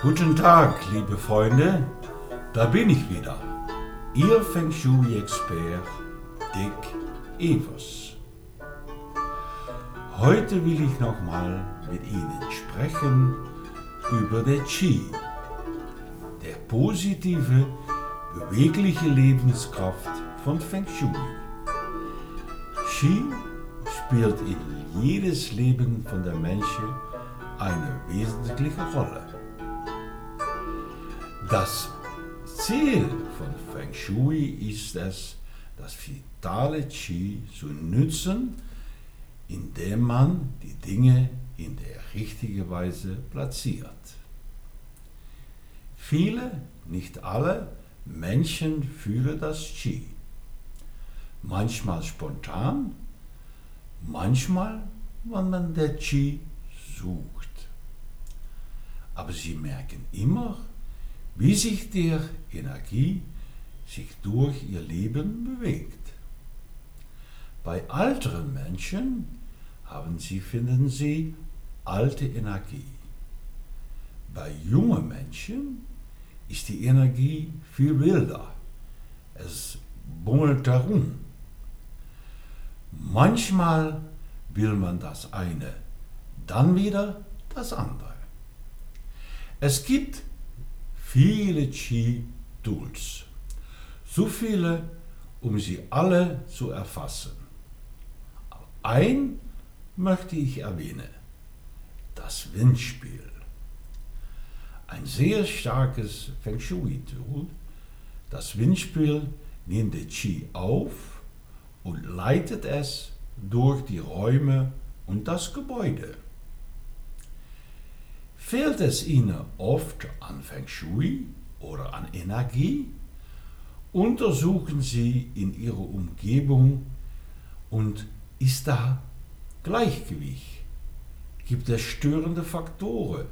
Guten Tag, liebe Freunde, da bin ich wieder. Ihr Feng Shui-Expert Dick Evers. Heute will ich nochmal mit Ihnen sprechen über der Qi, der positive, bewegliche Lebenskraft von Feng Shui. Qi spielt in jedes Leben von der Menschen eine wesentliche Rolle. Das Ziel von Feng Shui ist es, das vitale Qi zu nützen, indem man die Dinge in der richtigen Weise platziert. Viele, nicht alle Menschen fühlen das Qi. Manchmal spontan, manchmal, wenn man der Qi sucht. Aber sie merken immer, wie sich die Energie sich durch ihr Leben bewegt. Bei älteren Menschen haben sie, finden sie, alte Energie. Bei jungen Menschen ist die Energie viel wilder. Es bummelt herum. Manchmal will man das eine, dann wieder das andere. Es gibt viele Qi-Tools. So viele, um sie alle zu erfassen. Ein möchte ich erwähnen, das Windspiel. Ein sehr starkes Feng Shui-Tool. Das Windspiel nimmt die Qi auf und leitet es durch die Räume und das Gebäude. Fehlt es Ihnen oft an Feng Shui oder an Energie? Untersuchen Sie in Ihrer Umgebung und ist da Gleichgewicht? Gibt es störende Faktoren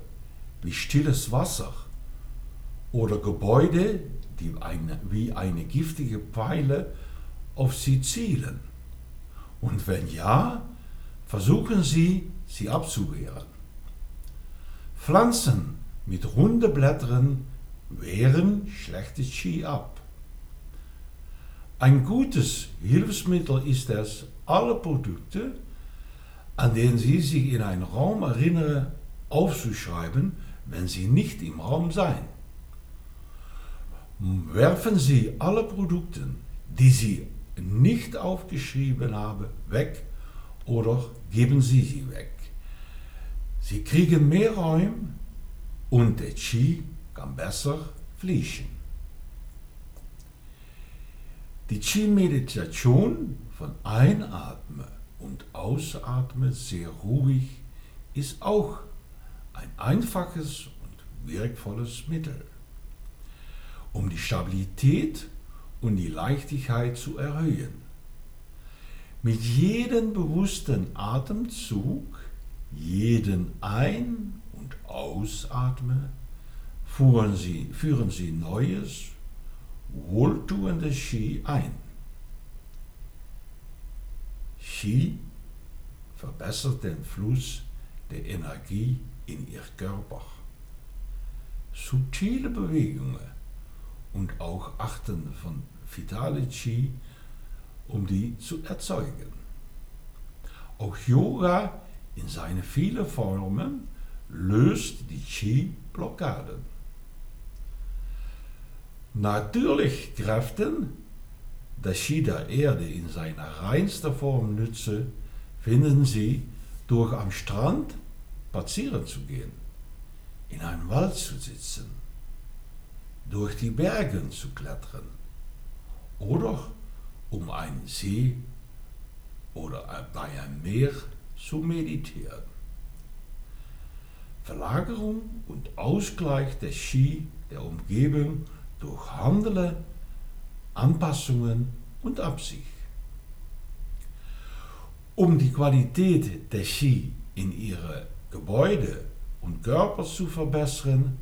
wie stilles Wasser oder Gebäude, die eine, wie eine giftige Pfeile auf Sie zielen? Und wenn ja, versuchen Sie, sie abzuwehren. Pflanzen mit runden Blättern wehren schlechte Qi ab. Ein gutes Hilfsmittel ist es, alle Produkte, an denen Sie sich in einem Raum erinnern, aufzuschreiben, wenn sie nicht im Raum sein. Werfen Sie alle Produkte, die Sie nicht aufgeschrieben haben, weg oder geben Sie sie weg. Sie kriegen mehr Räume und der Qi kann besser fließen. Die Qi-Meditation von Einatmen und Ausatmen sehr ruhig ist auch ein einfaches und wirkvolles Mittel, um die Stabilität und die Leichtigkeit zu erhöhen. Mit jedem bewussten Atemzug jeden Ein- und Ausatmen führen Sie, führen Sie neues, wohltuendes Qi ein. Qi verbessert den Fluss der Energie in Ihr Körper. Subtile Bewegungen und auch Achten von vitale Qi, um die zu erzeugen. Auch Yoga in seine vielen Formen löst die Qi-Blockaden. Natürlich Kräften, das Qi der Erde in seiner reinsten Form nütze, finden Sie durch am Strand spazieren zu gehen, in einem Wald zu sitzen, durch die Berge zu klettern oder um einen See oder bei einem Meer zu meditieren. Verlagerung und Ausgleich der Qi der Umgebung durch Handeln, Anpassungen und Absicht. Um die Qualität der Qi in ihre Gebäude und Körper zu verbessern,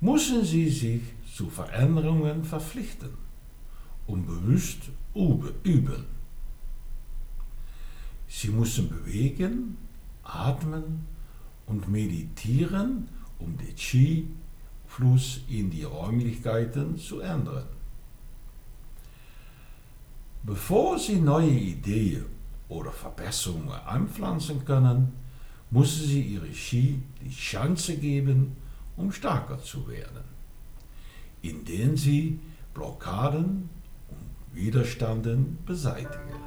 müssen sie sich zu Veränderungen verpflichten und bewusst üben. Sie müssen bewegen, atmen und meditieren, um den Skifluss in die Räumlichkeiten zu ändern. Bevor Sie neue Ideen oder Verbesserungen anpflanzen können, müssen Sie Ihre Ski die Chance geben, um stärker zu werden, indem Sie Blockaden und Widerstanden beseitigen.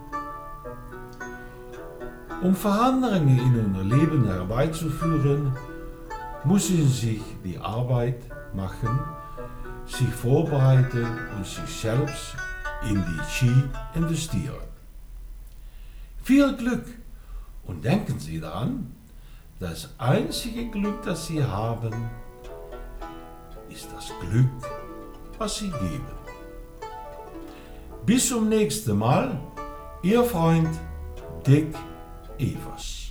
Um Veränderungen in Ihr Leben herbeizuführen, müssen Sie sich die Arbeit machen, sich vorbereiten und sich selbst in die Ski investieren. Viel Glück und denken Sie daran, das einzige Glück, das Sie haben, ist das Glück, was Sie geben. Bis zum nächsten Mal, Ihr Freund Dick Evers.